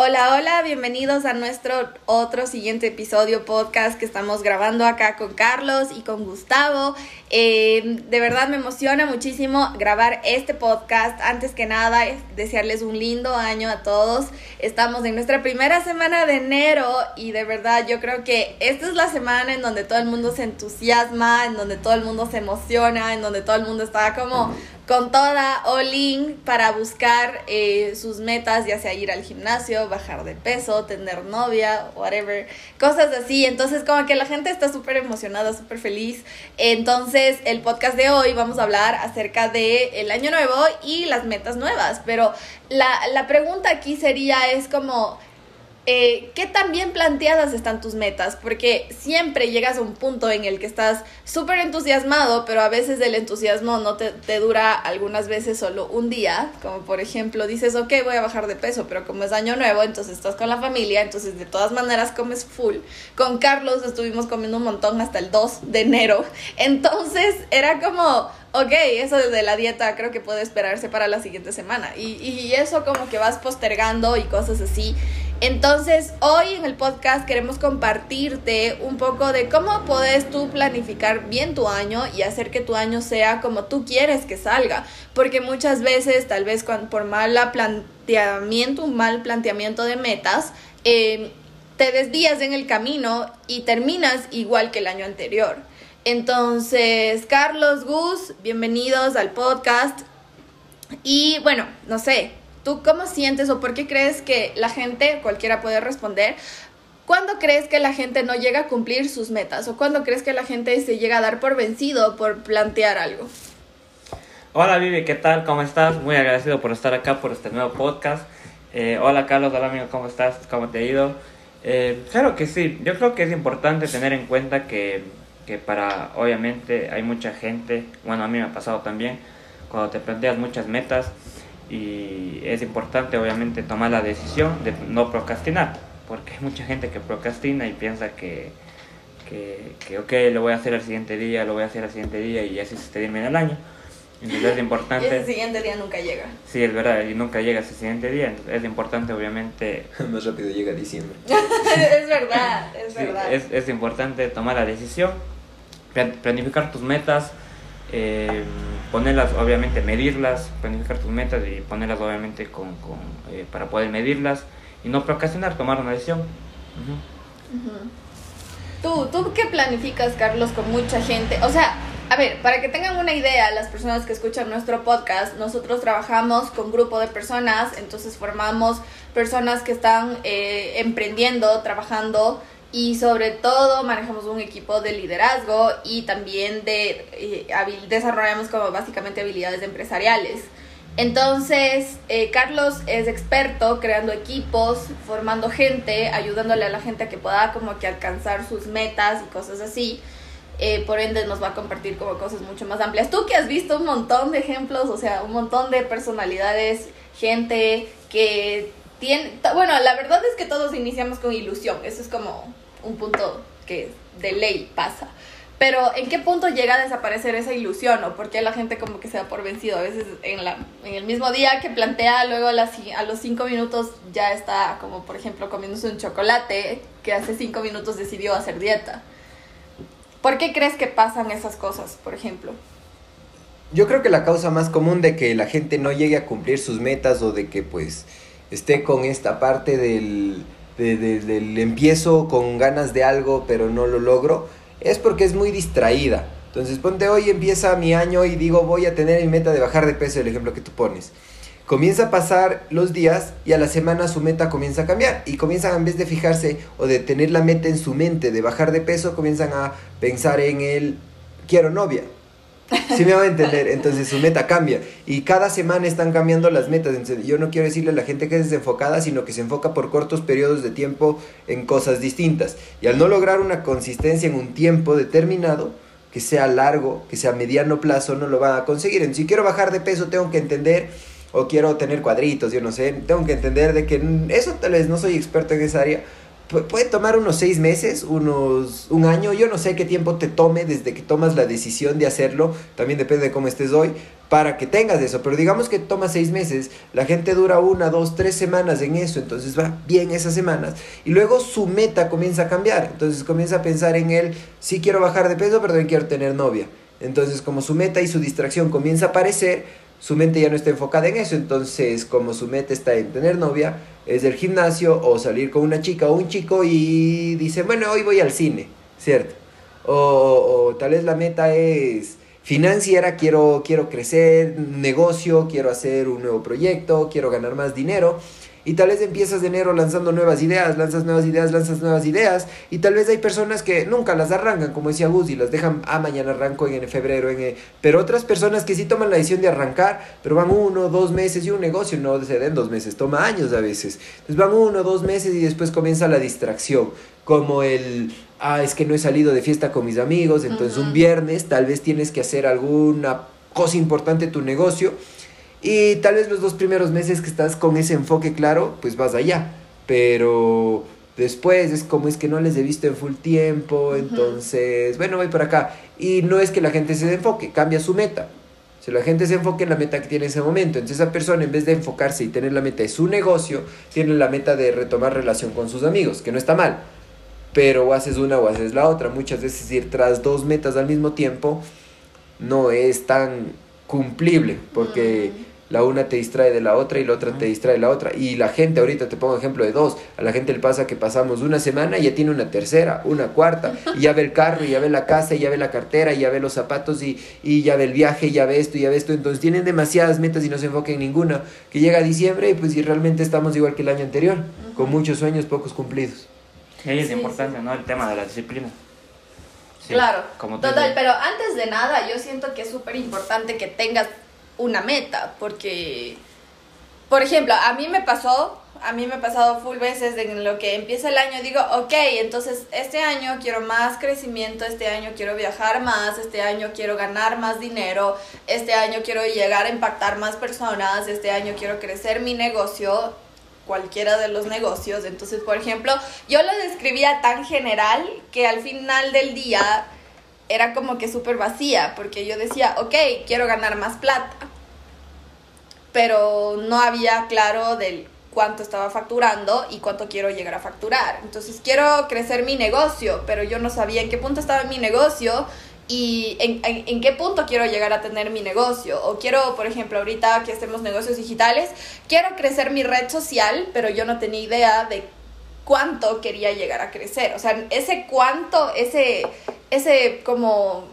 Hola, hola, bienvenidos a nuestro otro siguiente episodio podcast que estamos grabando acá con Carlos y con Gustavo. Eh, de verdad me emociona muchísimo grabar este podcast. Antes que nada, desearles un lindo año a todos. Estamos en nuestra primera semana de enero y de verdad yo creo que esta es la semana en donde todo el mundo se entusiasma, en donde todo el mundo se emociona, en donde todo el mundo está como con toda all para buscar eh, sus metas, ya sea ir al gimnasio, bajar de peso, tener novia, whatever, cosas así. Entonces, como que la gente está súper emocionada, súper feliz. Entonces, el podcast de hoy vamos a hablar acerca de el año nuevo y las metas nuevas. Pero la, la pregunta aquí sería, es como eh, qué tan bien planteadas están tus metas, porque siempre llegas a un punto en el que estás súper entusiasmado, pero a veces el entusiasmo no te, dura algunas veces solo un día, como por ejemplo dices, ok, voy a bajar de peso, pero como es año nuevo, entonces estás con la familia, entonces de todas maneras comes full. Con Carlos estuvimos comiendo un montón hasta el 2 de enero, entonces era como ok, eso de la dieta creo que puede esperarse para la siguiente semana. Y, y, eso como que vas postergando y cosas así. Entonces, hoy en el podcast queremos compartirte un poco de cómo puedes tú planificar bien tu año y hacer que tu año sea como tú quieres que salga. Porque muchas veces, tal vez por mal planteamiento, un mal planteamiento de metas, eh, te desvías en el camino y terminas igual que el año anterior. Entonces, Carlos, Gus, bienvenidos al podcast. Y bueno, no sé, ¿Tú cómo sientes o por qué crees que la gente, cualquiera puede responder, ¿cuándo crees que la gente no llega a cumplir sus metas? ¿O cuándo crees que la gente se llega a dar por vencido por plantear algo? Hola Vivi, ¿qué tal? ¿Cómo estás? Muy agradecido por estar acá, por este nuevo podcast. Eh, hola Carlos, hola amigo, ¿cómo estás? ¿Cómo te ha ido? Eh, claro que sí, yo creo que es importante tener en cuenta que, que para, obviamente, hay mucha gente, bueno, a mí me ha pasado también, cuando te planteas muchas metas, y es importante obviamente tomar la decisión de no procrastinar, porque hay mucha gente que procrastina y piensa que, que, que ok, lo voy a hacer el siguiente día, lo voy a hacer el siguiente día y así se termina el año. Entonces es importante... y ese siguiente día nunca llega. Sí, es verdad, y nunca llega ese siguiente día. es importante, obviamente... Más rápido llega diciembre. es verdad, es verdad. Es, es importante tomar la decisión, planificar tus metas, eh, ponerlas, obviamente, medirlas, planificar tus metas y ponerlas, obviamente, con, con eh, para poder medirlas y no procrastinar, tomar una decisión. ¿Tú, ¿Tú qué planificas, Carlos, con mucha gente? O sea, a ver, para que tengan una idea, las personas que escuchan nuestro podcast, nosotros trabajamos con grupo de personas, entonces formamos personas que están eh, emprendiendo, trabajando y sobre todo manejamos un equipo de liderazgo y también de eh, desarrollamos como básicamente habilidades empresariales. Entonces, eh, Carlos es experto creando equipos, formando gente, ayudándole a la gente a que pueda como que alcanzar sus metas y cosas así. Eh, por ende nos va a compartir como cosas mucho más amplias. Tú que has visto un montón de ejemplos, o sea, un montón de personalidades, gente que Bueno, la verdad es que todos iniciamos con ilusión, eso es como un punto que de ley pasa. Pero ¿en qué punto llega a desaparecer esa ilusión? ¿O por qué la gente como que se da por vencido? A veces en, la, en el mismo día que plantea, luego a, a los cinco minutos ya está como por ejemplo comiéndose un chocolate que hace cinco minutos decidió hacer dieta. ¿Por qué crees que pasan esas cosas, por ejemplo? Yo creo que la causa más común de que la gente no llegue a cumplir sus metas o de que pues esté con esta parte del del empiezo con ganas de algo pero no lo logro, es porque es muy distraída. Entonces ponte hoy empieza mi año y digo voy a tener mi meta de bajar de peso, el ejemplo que tú pones. Comienza a pasar los días y a la semana su meta comienza a cambiar y comienzan en vez de fijarse o de tener la meta en su mente de bajar de peso, comienzan a pensar en el quiero novia Sí me va a entender, entonces su meta cambia y cada semana están cambiando las metas. yo no quiero decirle a la gente que es desenfocada, sino que se enfoca por cortos periodos de tiempo en cosas distintas. Y al no lograr una consistencia en un tiempo determinado, que sea largo, que sea mediano plazo, no lo van a conseguir. Entonces, si quiero bajar de peso, tengo que entender, o quiero tener cuadritos, yo no sé, tengo que entender de que eso tal vez no soy experto en esa área, puede tomar unos seis meses, unos un año, yo no sé qué tiempo te tome desde que tomas la decisión de hacerlo, también depende de cómo estés hoy, para que tengas eso. Pero digamos que toma seis meses, la gente dura una, dos, tres semanas en eso, entonces va bien esas semanas. Y luego su meta comienza a cambiar. Entonces comienza a pensar en él, sí quiero bajar de peso, pero también quiero tener novia. Entonces como su meta y su distracción comienza a aparecer, su mente ya no está enfocada en eso. Entonces como su meta está en tener novia, es del gimnasio o salir con una chica o un chico y dice, bueno, hoy voy al cine, ¿cierto? O, o tal vez la meta es financiera, quiero, quiero crecer, negocio, quiero hacer un nuevo proyecto, quiero ganar más dinero. Y tal vez empiezas de enero lanzando nuevas ideas, lanzas nuevas ideas, lanzas nuevas ideas. Y tal vez hay personas que nunca las arrancan, como decía Gus, y las dejan, ah, mañana arranco en, febrero. En, pero otras personas que sí toman la decisión de arrancar, pero van uno, dos meses y un negocio no se den dos meses, toma años a veces. Entonces van uno, dos meses y después comienza la distracción. Como el, ah, es que no he salido de fiesta con mis amigos, entonces un viernes tal vez tienes que hacer alguna cosa importante en tu negocio y tal vez los dos primeros meses que estás con ese enfoque claro, pues vas allá, pero después es como es que no les he visto en full tiempo, entonces, bueno, voy por acá. Y no es que la gente se enfoque, cambia su meta. Si la gente se enfoque en la meta que tiene en ese momento, entonces esa persona en vez de enfocarse y tener la meta de su negocio, tiene la meta de retomar relación con sus amigos, que no está mal pero o haces una o haces la otra. Muchas veces ir tras dos metas al mismo tiempo no es tan cumplible, porque la una te distrae de la otra y la otra te distrae de la otra. Y la gente, ahorita te pongo ejemplo de dos, a la gente le pasa que pasamos una semana y ya tiene una tercera, una cuarta, y ya ve el carro, y ya ve la casa, y ya ve la cartera, y ya ve los zapatos, y, y ya ve el viaje, y ya ve esto, y ya ve esto. Entonces tienen demasiadas metas y no se enfocan en ninguna. Que llega diciembre y pues y realmente estamos igual que el año anterior, con muchos sueños, pocos cumplidos. Y ahí es importante, ¿no? El tema de la disciplina. Claro, como total, pero antes de nada yo siento que es súper importante que tengas una meta, porque, por ejemplo, a mí me pasó, a mí me ha pasado full veces en lo que empieza el año, digo, ok, entonces este año quiero más crecimiento, este año quiero viajar más, este año quiero ganar más dinero, este año quiero llegar a impactar más personas, este año quiero crecer mi negocio cualquiera de los negocios. Entonces, por ejemplo, yo lo describía tan general que al final del día era como que súper vacía, porque yo decía, ok, quiero ganar más plata, pero no había claro del cuánto estaba facturando y cuánto quiero llegar a facturar. Entonces quiero crecer mi negocio, pero yo no sabía en qué punto estaba mi negocio y en, qué punto quiero llegar a tener mi negocio. O quiero, por ejemplo, ahorita que hacemos negocios digitales, quiero crecer mi red social, pero yo no tenía idea de cuánto quería llegar a crecer. O sea, ese cuánto, ese, ese como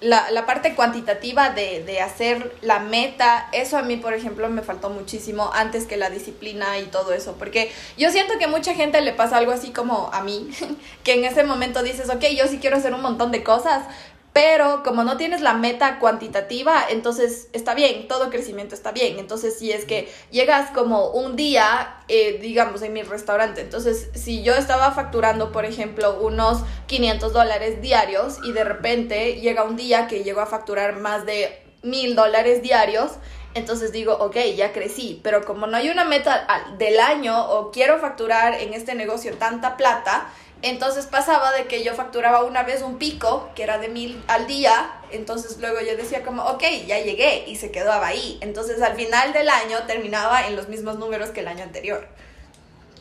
la, la parte cuantitativa de, de, hacer la meta, eso a mí, por ejemplo, me faltó muchísimo antes que la disciplina y todo eso, porque yo siento que mucha gente le pasa algo así como a mí, que en ese momento dices, ok, yo sí quiero hacer un montón de cosas, pero como no tienes la meta cuantitativa, entonces está bien, todo crecimiento está bien. Entonces, si es que llegas como un día, eh, digamos, en mi restaurante, entonces si yo estaba facturando, por ejemplo, unos 500 dólares diarios y de repente llega un día que llego a facturar más de mil dólares diarios, entonces digo, ok, ya crecí, pero como no hay una meta del año o quiero facturar en este negocio tanta plata, entonces pasaba de que yo facturaba una vez un pico, que era de mil al día, entonces luego yo decía como, ok, ya llegué y se quedaba ahí. Entonces al final del año terminaba en los mismos números que el año anterior.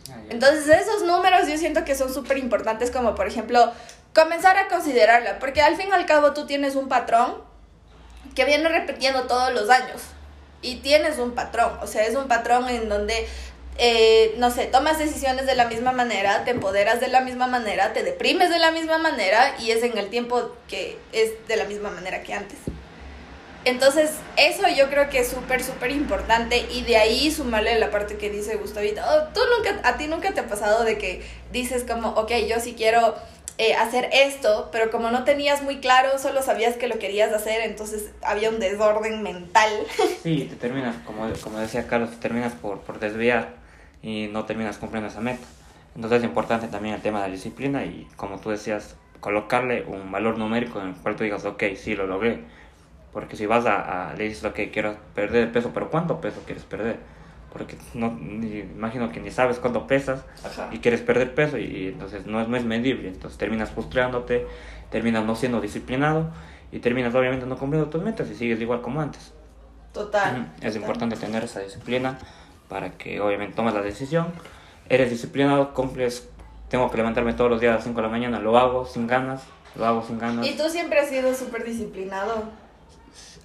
Ah, entonces esos números yo siento que son súper importantes como por ejemplo comenzar a considerarla, porque al fin y al cabo tú tienes un patrón que viene repitiendo todos los años y tienes un patrón, o sea, es un patrón en donde eh, no sé, tomas decisiones de la misma manera, te empoderas de la misma manera, te deprimes de la misma manera y es en el tiempo que es de la misma manera que antes. Entonces, eso yo creo que es súper, súper importante y de ahí sumarle la parte que dice Gustavito. Oh, tú nunca, a ti nunca te ha pasado de que dices como, ok, yo sí quiero eh, hacer esto, pero como no tenías muy claro, solo sabías que lo querías hacer, entonces había un desorden mental. Sí, te terminas, como, como decía Carlos, te terminas por, por desviar y no terminas cumpliendo esa meta. Entonces es importante también el tema de la disciplina y como tú decías, colocarle un valor numérico en el cual tú digas, ok, sí, lo logré. Porque si vas a, a le dices, ok, quiero perder peso, pero ¿cuánto peso quieres perder? Porque no, imagino que ni sabes cuánto pesas y quieres perder peso y, entonces no es, no es medible. Entonces terminas frustrándote, terminas no siendo disciplinado y terminas obviamente no cumpliendo tus metas y sigues igual como antes. Total. Es total. importante tener esa disciplina para que obviamente tomes la decisión. Eres disciplinado, cumples, tengo que levantarme todos los días a las 5 de la mañana, lo hago sin ganas, lo hago sin ganas. Y tú siempre has sido súper disciplinado.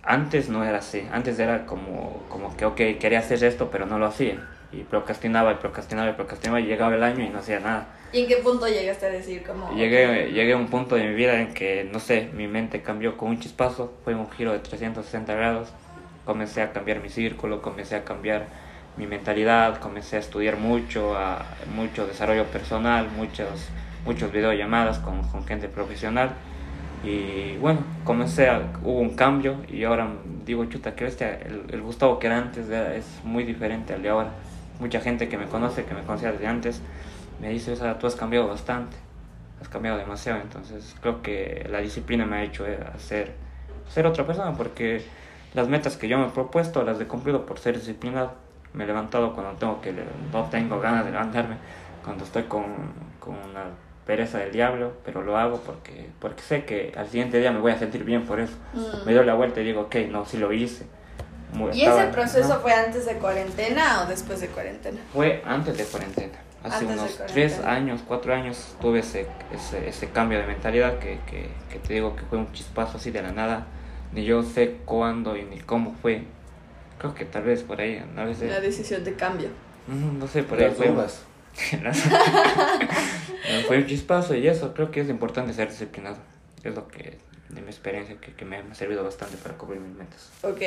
Antes no era así, antes era como, como que, ok, quería hacer esto, pero no lo hacía. Y procrastinaba, y procrastinaba, y procrastinaba, y llegaba el año y no hacía nada. ¿Y en qué punto llegaste a decir como... Llegué, llegué a un punto de mi vida en que, no sé, mi mente cambió con un chispazo, fue un giro de 360 grados. Comencé a cambiar mi círculo, comencé a cambiar mi mentalidad, comencé a estudiar mucho, a, mucho desarrollo personal, muchos, muchos videollamadas con, con gente profesional. Y bueno, comencé a, hubo un cambio y ahora digo, chuta, que bestia, el, el Gustavo que era antes es muy diferente al de ahora. Mucha gente que me conoce, que me conocía desde antes, me dice, tú has cambiado bastante, has cambiado demasiado. Entonces creo que la disciplina me ha hecho eh, hacer, ser otra persona porque las metas que yo me he propuesto las he cumplido por ser disciplinado. Me he levantado cuando tengo que, no tengo ganas de levantarme, cuando estoy con, con una pereza del diablo, pero lo hago porque, porque sé que al siguiente día me voy a sentir bien por eso. Mm. Me doy la vuelta y digo, ok, no, sí lo hice. Muy- ¿Y estaba- ese proceso ¿no? fue antes de cuarentena o después de cuarentena? Fue antes de cuarentena. Hace Antes unos tres años, cuatro años, tuve ese, ese, ese cambio de mentalidad que, que, que te digo que fue un chispazo así de la nada. Ni yo sé cuándo y ni cómo fue. Creo que tal vez por ahí, a veces, Una decisión de cambio. no sé, por ahí fue. uvas. fue un chispazo y eso, creo que es importante ser disciplinado. Es lo que, de mi experiencia, que, que me ha servido bastante para cubrir mis metas. Ok.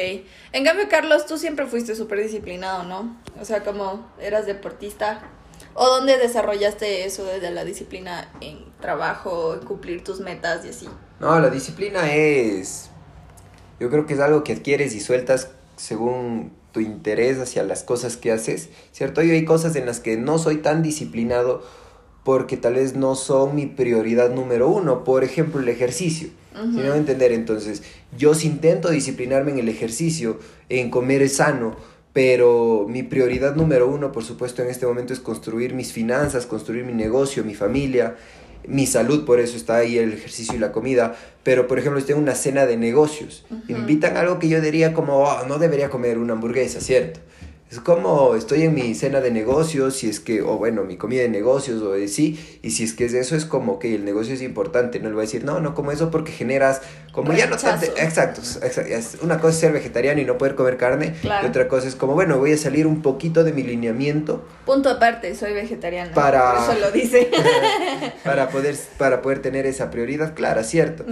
En cambio, Carlos, tú siempre fuiste súper disciplinado, ¿no? O sea, como eras deportista. ¿O dónde desarrollaste eso de la disciplina en trabajo, en cumplir tus metas y así? No, la disciplina es. Yo creo que es algo que adquieres y sueltas según tu interés hacia las cosas que haces, ¿cierto? Yo hay cosas en las que no soy tan disciplinado porque tal vez no son mi prioridad número uno. Por ejemplo, el ejercicio. Si a entender, entonces, yo sí intento disciplinarme en el ejercicio, en comer sano, pero mi prioridad número uno, por supuesto, en este momento es construir mis finanzas, construir mi negocio, mi familia, mi salud, por eso está ahí el ejercicio y la comida. Pero, por ejemplo, si tengo una cena de negocios, me invitan a algo que yo diría como, "Oh, no debería comer una hamburguesa, ¿cierto? Es como estoy en mi cena de negocios, si es que, o bueno, mi comida de negocios, o de sí, y si es que es eso, es como que el negocio es importante, no le voy a decir, no, no como eso porque generas, como ya no tanto, exacto, exa- es- una cosa es ser vegetariano y no poder comer carne, Claro. y otra cosa es como, bueno, voy a salir un poquito de mi lineamiento Punto aparte, soy vegetariana. Para- Por eso lo dice. para poder, para poder tener esa prioridad clara, ¿cierto?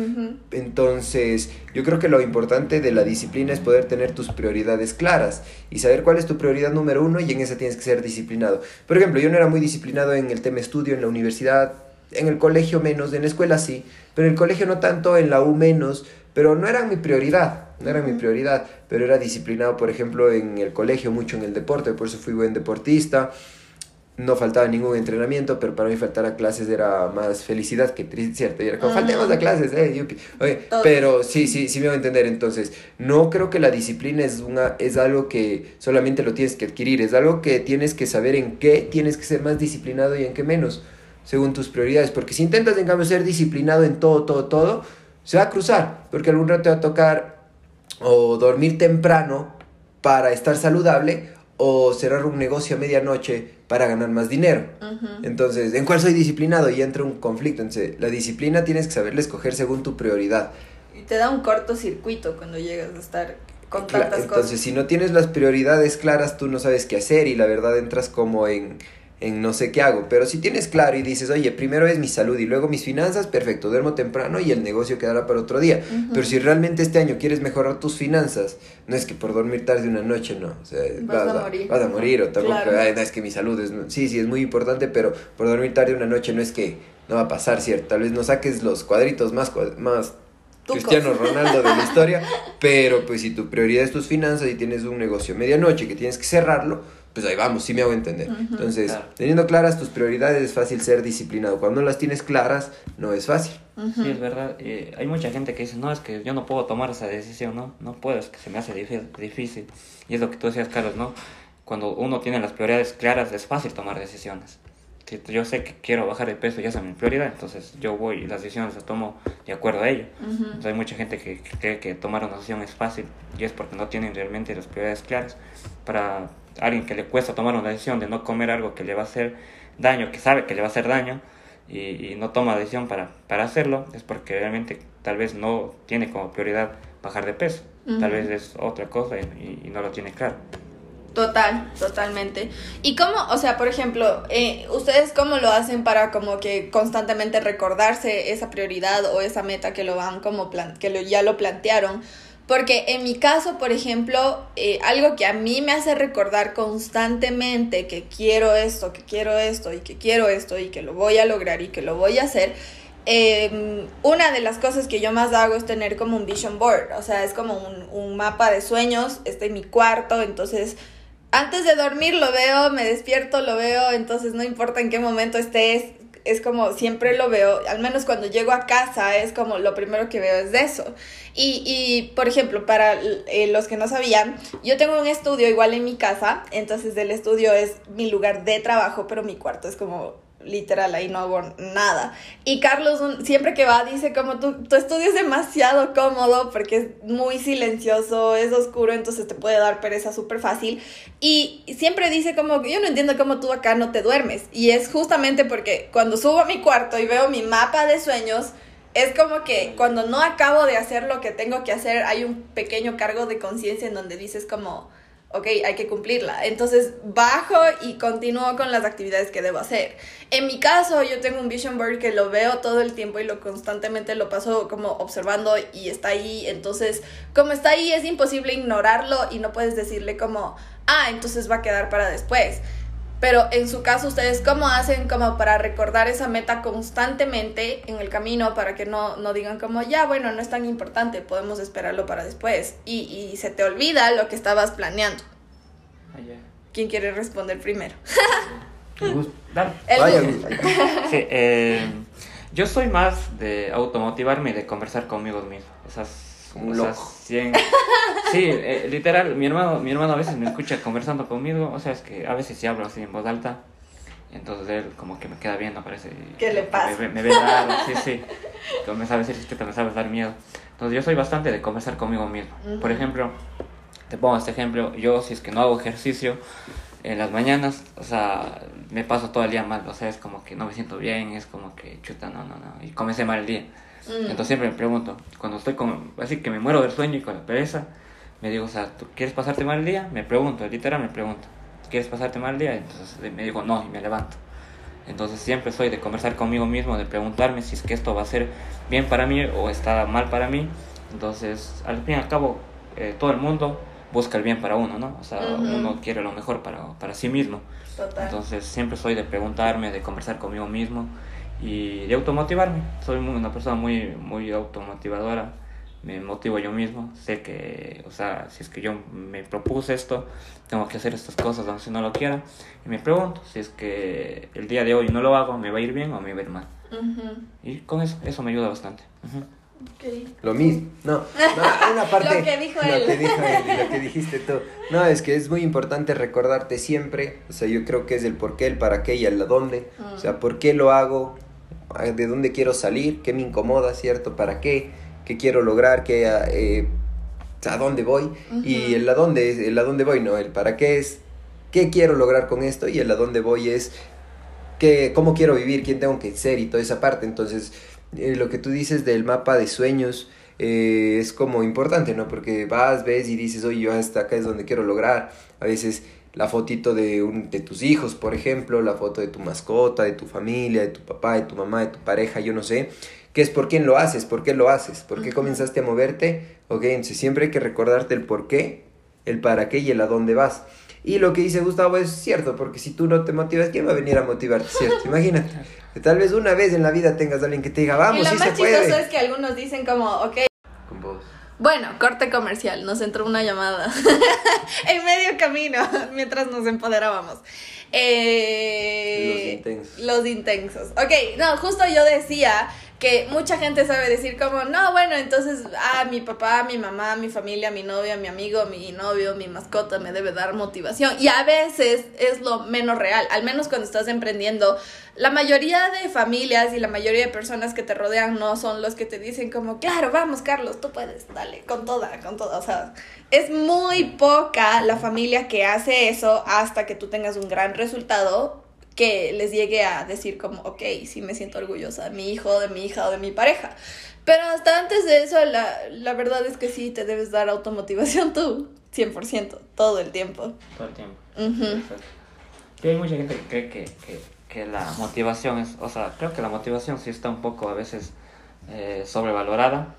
Entonces, yo creo que lo importante de la disciplina es poder tener tus prioridades claras y saber cuál es tu prioridad número uno y en esa tienes que ser disciplinado. Por ejemplo, yo no era muy disciplinado en el tema estudio, en la universidad, en el colegio menos, en la escuela sí, pero en el colegio no tanto, en la U menos, pero no era mi prioridad, no era mi prioridad, pero era disciplinado, por ejemplo, en el colegio, mucho en el deporte, por eso fui buen deportista. No faltaba ningún entrenamiento, pero para mí faltar a clases era más felicidad que triste, ¿cierto? Y era como, faltemos a clases, eh, yupi". Oye, pero sí, sí, sí me voy a entender. Entonces, no creo que la disciplina es, una, es algo que solamente lo tienes que adquirir, es algo que tienes que saber en qué tienes que ser más disciplinado y en qué menos, según tus prioridades. Porque si intentas, en cambio, ser disciplinado en todo, todo, todo, se va a cruzar, porque algún rato te va a tocar o dormir temprano para estar saludable o cerrar un negocio a medianoche para ganar más dinero. Entonces, ¿en cuál soy disciplinado? Y entra un conflicto. Entonces, la disciplina tienes que saberla escoger según tu prioridad. Y te da un cortocircuito cuando llegas a estar con tantas Entonces, cosas. si no tienes las prioridades claras, tú no sabes qué hacer y la verdad entras como en, en no sé qué hago. Pero si tienes claro y dices, oye, primero es mi salud y luego mis finanzas, perfecto, duermo temprano y el negocio quedará para otro día. Pero si realmente este año quieres mejorar tus finanzas, no es que por dormir tarde una noche, no. O sea, Vas a morir. Vas a morir o tampoco, Claro. "Ay, no, es que mi salud es... Sí, sí, es muy importante, pero por dormir tarde una noche no es que no va a pasar, ¿cierto? Tal vez no saques los cuadritos más, más. Cristiano Ronaldo de la historia, pero pues si tu prioridad es tus finanzas y tienes un negocio medianoche que tienes que cerrarlo, pues ahí vamos, sí me hago entender. Entonces, Claro. teniendo claras tus prioridades es fácil ser disciplinado. Cuando no las tienes claras, no es fácil. Ujú. Sí, es verdad. Eh, hay mucha gente que dice, no, es que yo no puedo tomar esa decisión, ¿no? No puedo, es que se me hace difí- difícil. Y es lo que tú decías, Carlos, ¿no? Cuando uno tiene las prioridades claras, es fácil tomar decisiones. si yo sé que quiero bajar de peso, ya es mi prioridad, entonces yo voy y las decisiones las tomo de acuerdo a ello. Entonces hay mucha gente que, que cree que tomar una decisión es fácil y es porque no tienen realmente las prioridades claras. Para alguien que le cuesta tomar una decisión de no comer algo que le va a hacer daño, que sabe que le va a hacer daño, y, no toma decisión para, para hacerlo, es porque realmente tal vez no tiene como prioridad bajar de peso. Tal vez es otra cosa y, y, no lo tiene claro. Total, totalmente. ¿Y cómo, o sea, por ejemplo, eh, ustedes cómo lo hacen para como que constantemente recordarse esa prioridad o esa meta que lo van como plan que lo, ya lo plantearon? Porque en mi caso, por ejemplo, eh, algo que a mí me hace recordar constantemente que quiero esto, que quiero esto y que quiero esto y que lo voy a lograr y que lo voy a hacer, eh, una de las cosas que yo más hago es tener como un vision board, o sea, es como un mapa de sueños, está en mi cuarto, entonces antes de dormir lo veo, me despierto, lo veo, entonces no importa en qué momento estés, es como siempre lo veo, al menos cuando llego a casa es como lo primero que veo es de eso. Y, y por ejemplo, para eh, los que no sabían, yo tengo un estudio igual en mi casa, entonces el estudio es mi lugar de trabajo, pero mi cuarto es como literal, ahí no hago nada. Y Carlos siempre que va dice como tu, tu estudio es demasiado cómodo porque es muy silencioso, es oscuro, entonces te puede dar pereza súper fácil. Y siempre dice como, yo no entiendo cómo tú acá no te duermes. Y es justamente porque cuando subo a mi cuarto y veo mi mapa de sueños, es como que cuando no acabo de hacer lo que tengo que hacer, hay un pequeño cargo de conciencia en donde dices como ok, hay que cumplirla. Entonces bajo y continúo con las actividades que debo hacer. En mi caso, yo tengo un vision board que lo veo todo el tiempo y lo constantemente lo paso como observando y está ahí. Entonces, como está ahí, es imposible ignorarlo y no puedes decirle como, ah, entonces va a quedar para después. Pero en su caso, ¿ustedes cómo hacen como para recordar esa meta constantemente en el camino para que no, no digan como, ya, bueno, no es tan importante, podemos esperarlo para después? Y, y se te olvida lo que estabas planeando. Ah, ¿Quién quiere responder primero? Dale. El sí, eh, yo soy más de automotivarme y de conversar conmigo mismo. Esas un loco. Sí, eh, literal, mi hermano, mi hermano a veces me escucha conversando conmigo, o sea, es que a veces sí hablo así en voz alta, entonces él como que me queda viendo, parece... ¿Qué le pasa? Me, ve raro, sí, sí, me sabe decir, es que te me sabes dar miedo. Entonces yo soy bastante de conversar conmigo mismo. Por ejemplo, te pongo este ejemplo, yo si es que no hago ejercicio en las mañanas, o sea, me paso todo el día mal, o sea, es como que no me siento bien, es como que chuta, no, no, no, y comencé mal el día. Mm. Entonces siempre me pregunto, cuando estoy con, así que me muero del sueño y con la pereza, me digo, o sea, ¿tú quieres pasarte mal el día? Me pregunto, literal me pregunto, ¿quieres pasarte mal el día? Entonces me digo, no, y me levanto. Entonces siempre soy de conversar conmigo mismo, de preguntarme si es que esto va a ser bien para mí o está mal para mí. Entonces, al fin y al cabo, eh, todo el mundo busca el bien para uno, ¿no? O sea, uno quiere lo mejor para, para sí mismo. Entonces, siempre soy de preguntarme, de conversar conmigo mismo y de automotivarme. Soy una persona muy, muy automotivadora, me motivo yo mismo, sé que, o sea, si es que yo me propuse esto, tengo que hacer estas cosas aunque si no lo quiera, y me pregunto si es que el día de hoy no lo hago, me va a ir bien o me va a ir mal. Y con eso, eso me ayuda bastante. Lo mismo, no, no una parte lo que dijo él. Lo que dijo él lo que dijiste tú. No, es que es muy importante recordarte siempre, o sea, yo creo que es el por qué, el para qué y el dónde, o sea, por qué lo hago, de dónde quiero salir, qué me incomoda, ¿cierto? ¿Para qué? ¿Qué quiero lograr? ¿Qué, eh, ¿A dónde voy? Y el a dónde, el a dónde voy, no, el para qué es qué quiero lograr con esto y el a dónde voy es que, cómo quiero vivir, quién tengo que ser y toda esa parte. Entonces, eh, lo que tú dices del mapa de sueños eh, es como importante, ¿no? Porque vas, ves y dices, oye, yo hasta acá es donde quiero lograr. A veces la fotito de, un, de tus hijos, por ejemplo, la foto de tu mascota, de tu familia, de tu papá, de tu mamá, de tu pareja, yo no sé, que es por quién lo haces, por qué lo haces, por qué comenzaste a moverte, ok, entonces siempre hay que recordarte el por qué, el para qué y el a dónde vas. Y lo que dice Gustavo es cierto, porque si tú no te motivas, ¿quién va a venir a motivarte? ¿Cierto? Imagínate. Que tal vez una vez en la vida tengas a alguien que te diga, vamos, y lo más chistoso es que algunos dicen como, ok. Bueno, corte comercial, nos entró una llamada en medio camino mientras nos empoderábamos. Eh, los intensos. Los intensos. Ok, no, justo yo decía que mucha gente sabe decir como, no, bueno, entonces, ah, mi papá, mi mamá, mi familia, mi novia, mi amigo, mi novio, mi mascota me debe dar motivación. Y a veces es lo menos real, al menos cuando estás emprendiendo. La mayoría de familias y la mayoría de personas que te rodean no son los que te dicen como, claro, vamos, Carlos, tú puedes, dale, con toda, con toda. O sea, es muy poca la familia que hace eso hasta que tú tengas un gran resultado que les llegue a decir como, ok, sí me siento orgullosa de mi hijo, de mi hija o de mi pareja. Pero hasta antes de eso, la, la verdad es que sí te debes dar automotivación tú, 100%, todo el tiempo. Todo el tiempo. Uh hay mucha gente que cree que, que, que, la motivación es, o sea, creo que la motivación sí está un poco a veces eh, sobrevalorada.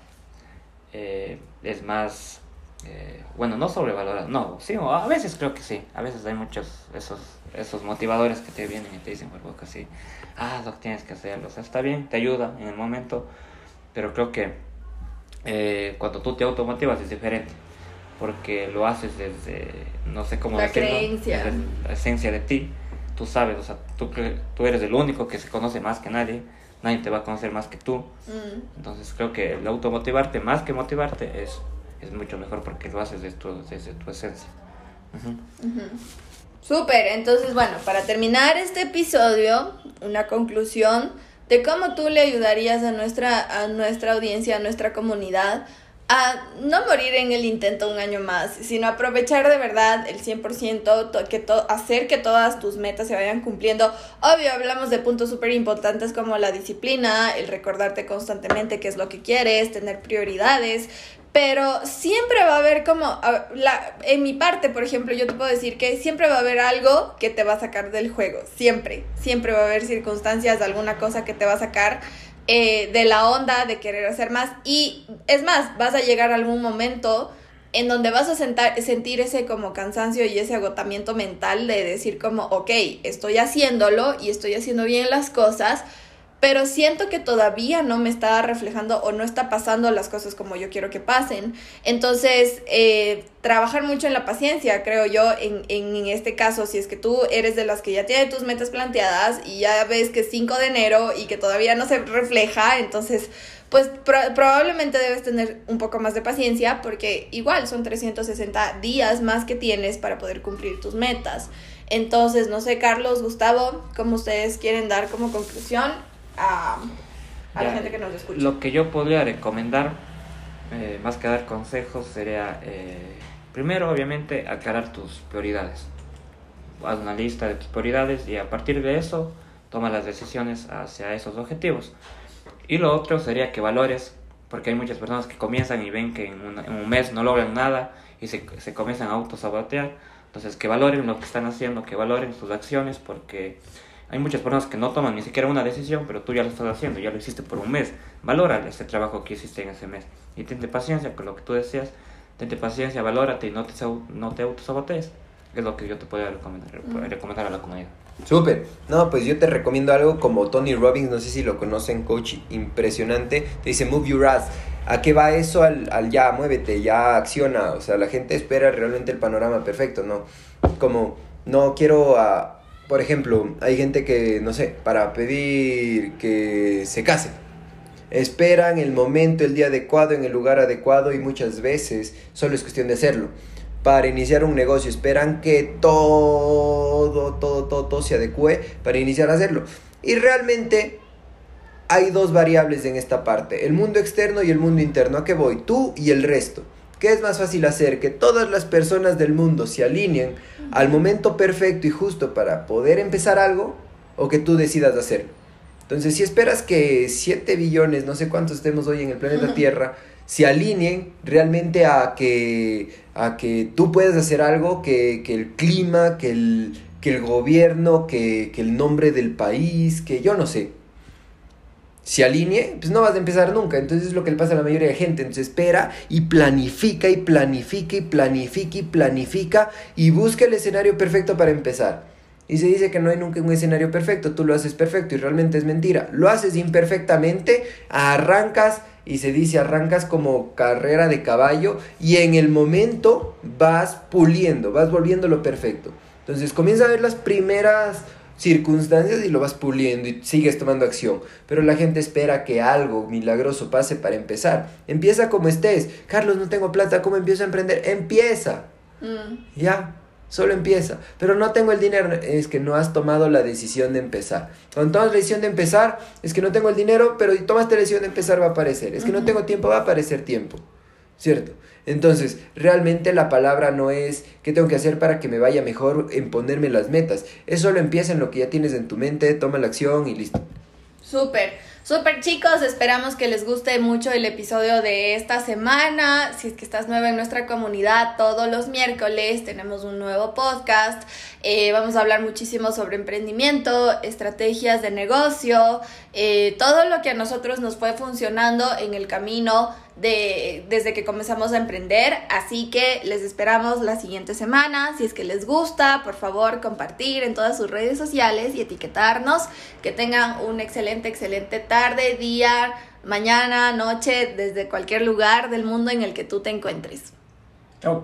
Eh, es más, eh, bueno, no sobrevalorada, no, sí, a veces creo que sí, a veces hay muchos esos esos motivadores que te vienen y te dicen por boca así, ah, lo tienes que hacerlo. O sea, está bien, te ayuda en el momento, pero creo que eh, cuando tú te automotivas es diferente, porque lo haces desde, no sé cómo la creencia. la esencia de ti. Tú sabes, o sea, tú, tú eres el único que se conoce más que nadie, nadie te va a conocer más que tú. Mm. Entonces creo que el automotivarte, más que motivarte, es, es mucho mejor porque lo haces desde tu, desde tu esencia. Súper, entonces bueno, para terminar este episodio, una conclusión de cómo tú le ayudarías a nuestra, a nuestra audiencia, a nuestra comunidad, a no morir en el intento un año más, sino aprovechar de verdad el 100%, que hacer que todas tus metas se vayan cumpliendo. Obvio, hablamos de puntos súper importantes como la disciplina, el recordarte constantemente qué es lo que quieres, tener prioridades, pero siempre va a haber como, la, en mi parte, por ejemplo, yo te puedo decir que siempre va a haber algo que te va a sacar del juego, siempre, siempre va a haber circunstancias, alguna cosa que te va a sacar eh, de la onda de querer hacer más. Y es más, vas a llegar a algún momento en donde vas a sentir ese como cansancio y ese agotamiento mental de decir como, ok, estoy haciéndolo y estoy haciendo bien las cosas, pero siento que todavía no me está reflejando o no está pasando las cosas como yo quiero que pasen. Entonces, eh, trabajar mucho en la paciencia, creo yo, en, en, este caso, si es que tú eres de las que ya tiene tus metas planteadas y ya ves que es 5 de enero y que todavía no se refleja, entonces, pues probablemente debes tener un poco más de paciencia porque igual son 360 días más que tienes para poder cumplir tus metas. Entonces, no sé, Carlos, Gustavo, ¿cómo ustedes quieren dar como conclusión a, la gente que nos escucha. Lo que yo podría recomendar, eh, más que dar consejos, sería eh, primero, obviamente, aclarar tus prioridades. Haz una lista de tus prioridades y a partir de eso, toma las decisiones hacia esos objetivos. Y lo otro sería que valores, porque hay muchas personas que comienzan y ven que en, un mes no logran nada y se, se comienzan a autosabotear. Entonces, que valoren lo que están haciendo, que valoren sus acciones, porque hay muchas personas que no toman ni siquiera una decisión, pero tú ya lo estás haciendo, ya lo hiciste por un mes. Valora ese trabajo que hiciste en ese mes. Y tente paciencia con lo que tú deseas. Tente paciencia, valórate y no te, no te autosabotees. Es lo que yo te puedo recomendar, recomendar a la comunidad. Súper. No, pues yo te recomiendo algo como Tony Robbins, no sé si lo conocen, coach impresionante. Te dice, move your ass. ¿A qué va eso al, al ya, muévete, ya acciona? O sea, la gente espera realmente el panorama perfecto, ¿no? Como, no quiero a por ejemplo, hay gente que, no sé, para pedir que se case, esperan el momento, el día adecuado, en el lugar adecuado y muchas veces solo es cuestión de hacerlo. Para iniciar un negocio esperan que todo, todo, todo, todo se adecue para iniciar a hacerlo. Y realmente hay dos variables en esta parte, el mundo externo y el mundo interno. ¿A qué voy? Tú y el resto. ¿Qué es más fácil hacer? Que todas las personas del mundo se alineen al momento perfecto y justo para poder empezar algo o que tú decidas hacerlo. Entonces, si esperas que 7 billones, no sé cuántos estemos hoy en el planeta Tierra, se alineen realmente a que, a que tú puedas hacer algo, que, el clima, que el, que el gobierno, que, que el nombre del país, que yo no sé, se alinee, pues no vas a empezar nunca. Entonces es lo que le pasa a la mayoría de gente. Entonces espera y planifica y planifica y planifica y planifica y busca el escenario perfecto para empezar. Y se dice que no hay nunca un escenario perfecto, tú lo haces perfecto y realmente es mentira. Lo haces imperfectamente, arrancas y se dice arrancas como carrera de caballo y en el momento vas puliendo, vas volviéndolo perfecto. Entonces comienza a ver las primeras circunstancias y lo vas puliendo y sigues tomando acción. Pero la gente espera que algo milagroso pase para empezar. Empieza como estés. Carlos, no tengo plata, ¿cómo empiezo a emprender? Empieza. Mm. Ya, solo empieza. Pero no tengo el dinero, es que no has tomado la decisión de empezar. Cuando tomas la decisión de empezar, es que no tengo el dinero, pero tomaste la decisión de empezar va a aparecer. Es que no tengo tiempo, va a aparecer tiempo. ¿Cierto? Entonces, realmente la palabra no es qué tengo que hacer para que me vaya mejor en ponerme las metas. Es solo empieza en lo que ya tienes en tu mente, toma la acción y listo. Súper, súper chicos, esperamos que les guste mucho el episodio de esta semana. Si es que estás nueva en nuestra comunidad, todos los miércoles tenemos un nuevo podcast. Eh, vamos a hablar muchísimo sobre emprendimiento, estrategias de negocio, eh, todo lo que a nosotros nos fue funcionando en el camino de, desde que comenzamos a emprender. Así que les esperamos la siguiente semana. Si es que les gusta, por favor, compartir en todas sus redes sociales y etiquetarnos. Que tengan un excelente, excelente tarde, día, mañana, noche, desde cualquier lugar del mundo en el que tú te encuentres.